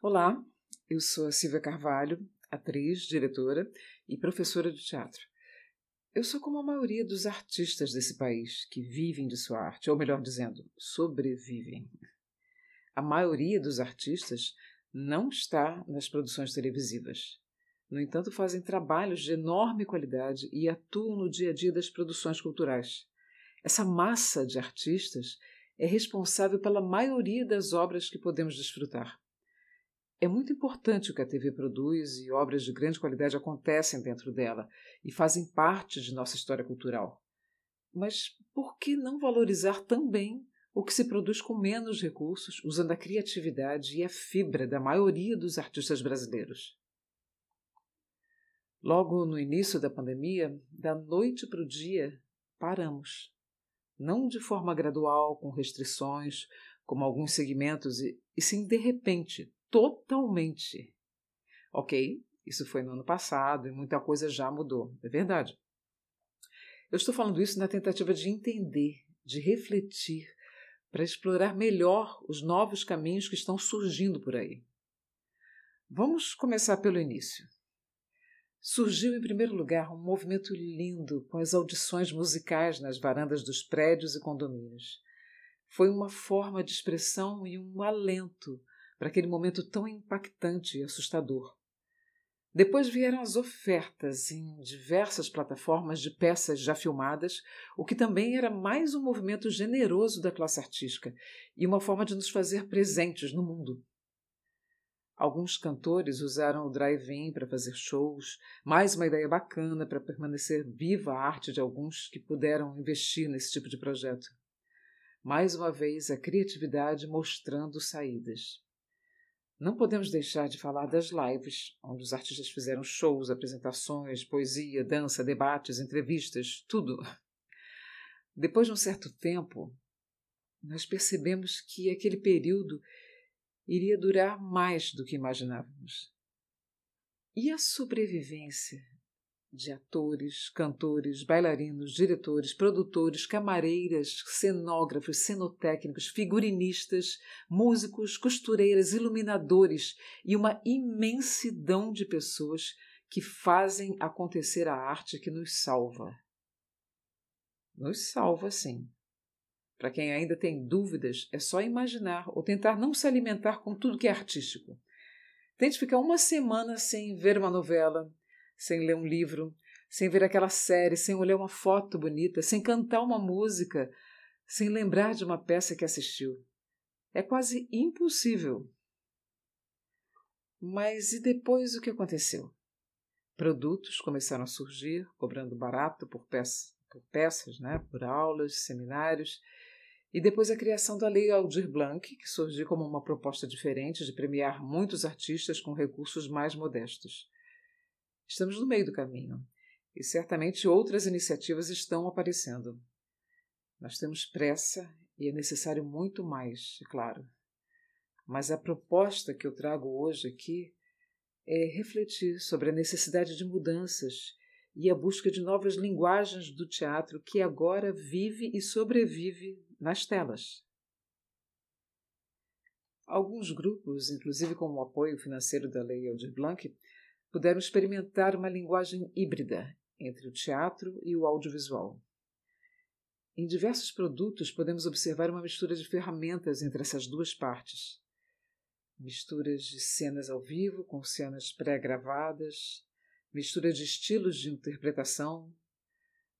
Olá, eu sou a Silvia Carvalho, atriz, diretora e professora de teatro. Eu sou como a maioria dos artistas desse país que vivem de sua arte, ou melhor dizendo, sobrevivem. A maioria dos artistas não está nas produções televisivas. No entanto, fazem trabalhos de enorme qualidade e atuam no dia a dia das produções culturais. Essa massa de artistas é responsável pela maioria das obras que podemos desfrutar. É muito importante o que a TV produz e obras de grande qualidade acontecem dentro dela e fazem parte de nossa história cultural. Mas por que não valorizar também o que se produz com menos recursos, usando a criatividade e a fibra da maioria dos artistas brasileiros? Logo no início da pandemia, da noite para o dia, paramos. Não de forma gradual, com restrições, como alguns segmentos, e, e sim de repente, totalmente. Ok, isso foi no ano passado e muita coisa já mudou, é verdade. Eu estou falando isso na tentativa de entender, de refletir, para explorar melhor os novos caminhos que estão surgindo por aí. Vamos começar pelo início. Surgiu em primeiro lugar um movimento lindo com as audições musicais nas varandas dos prédios e condomínios. Foi uma forma de expressão e um alento para aquele momento tão impactante e assustador. Depois vieram as ofertas em diversas plataformas de peças já filmadas, o que também era mais um movimento generoso da classe artística e uma forma de nos fazer presentes no mundo. Alguns cantores usaram o drive-in para fazer shows, mais uma ideia bacana para permanecer viva a arte de alguns que puderam investir nesse tipo de projeto. Mais uma vez, a criatividade mostrando saídas. Não podemos deixar de falar das lives, onde os artistas fizeram shows, apresentações, poesia, dança, debates, entrevistas, tudo. Depois de um certo tempo, nós percebemos que aquele período iria durar mais do que imaginávamos. E a sobrevivência de atores, cantores, bailarinos, diretores, produtores, camareiras, cenógrafos, cenotécnicos, figurinistas, músicos, costureiras, iluminadores e uma imensidão de pessoas que fazem acontecer a arte que nos salva. Nos salva, sim. Para quem ainda tem dúvidas, é só imaginar ou tentar não se alimentar com tudo que é artístico. Tente ficar uma semana sem ver uma novela, sem ler um livro, sem ver aquela série, sem olhar uma foto bonita, sem cantar uma música, sem lembrar de uma peça que assistiu. É quase impossível. Mas e depois o que aconteceu? Produtos começaram a surgir, cobrando barato por, peça, por peças, né? por aulas, seminários, e depois a criação da Lei Aldir Blanc, que surgiu como uma proposta diferente de premiar muitos artistas com recursos mais modestos. Estamos no meio do caminho e certamente outras iniciativas estão aparecendo. Nós temos pressa e é necessário muito mais, é claro. Mas a proposta que eu trago hoje aqui é refletir sobre a necessidade de mudanças e a busca de novas linguagens do teatro que agora vive e sobrevive nas telas. Alguns grupos, inclusive com o apoio financeiro da Lei Aldir Blanc, puderam experimentar uma linguagem híbrida entre o teatro e o audiovisual. Em diversos produtos podemos observar uma mistura de ferramentas entre essas duas partes. Misturas de cenas ao vivo com cenas pré-gravadas, mistura de estilos de interpretação,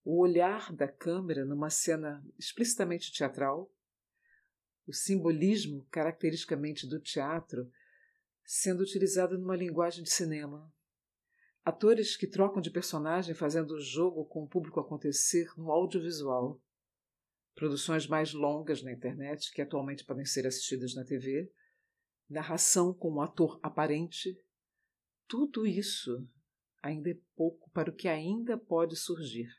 o olhar da câmera numa cena explicitamente teatral, o simbolismo caracteristicamente do teatro sendo utilizado numa linguagem de cinema, Atores que trocam de personagem fazendo o jogo com o público acontecer no audiovisual. Produções mais longas na internet, que atualmente podem ser assistidas na TV. Narração com um ator aparente. Tudo isso ainda é pouco para o que ainda pode surgir.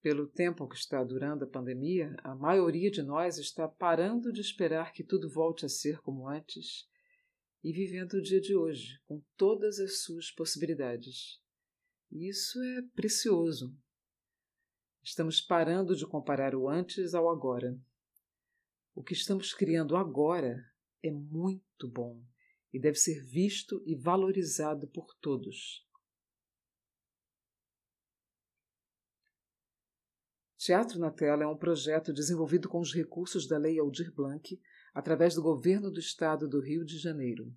Pelo tempo que está durando a pandemia, a maioria de nós está parando de esperar que tudo volte a ser como antes e vivendo o dia de hoje, com todas as suas possibilidades. Isso é precioso. Estamos parando de comparar o antes ao agora. O que estamos criando agora é muito bom e deve ser visto e valorizado por todos. Teatro na Tela é um projeto desenvolvido com os recursos da Lei Aldir Blanc através do Governo do Estado do Rio de Janeiro.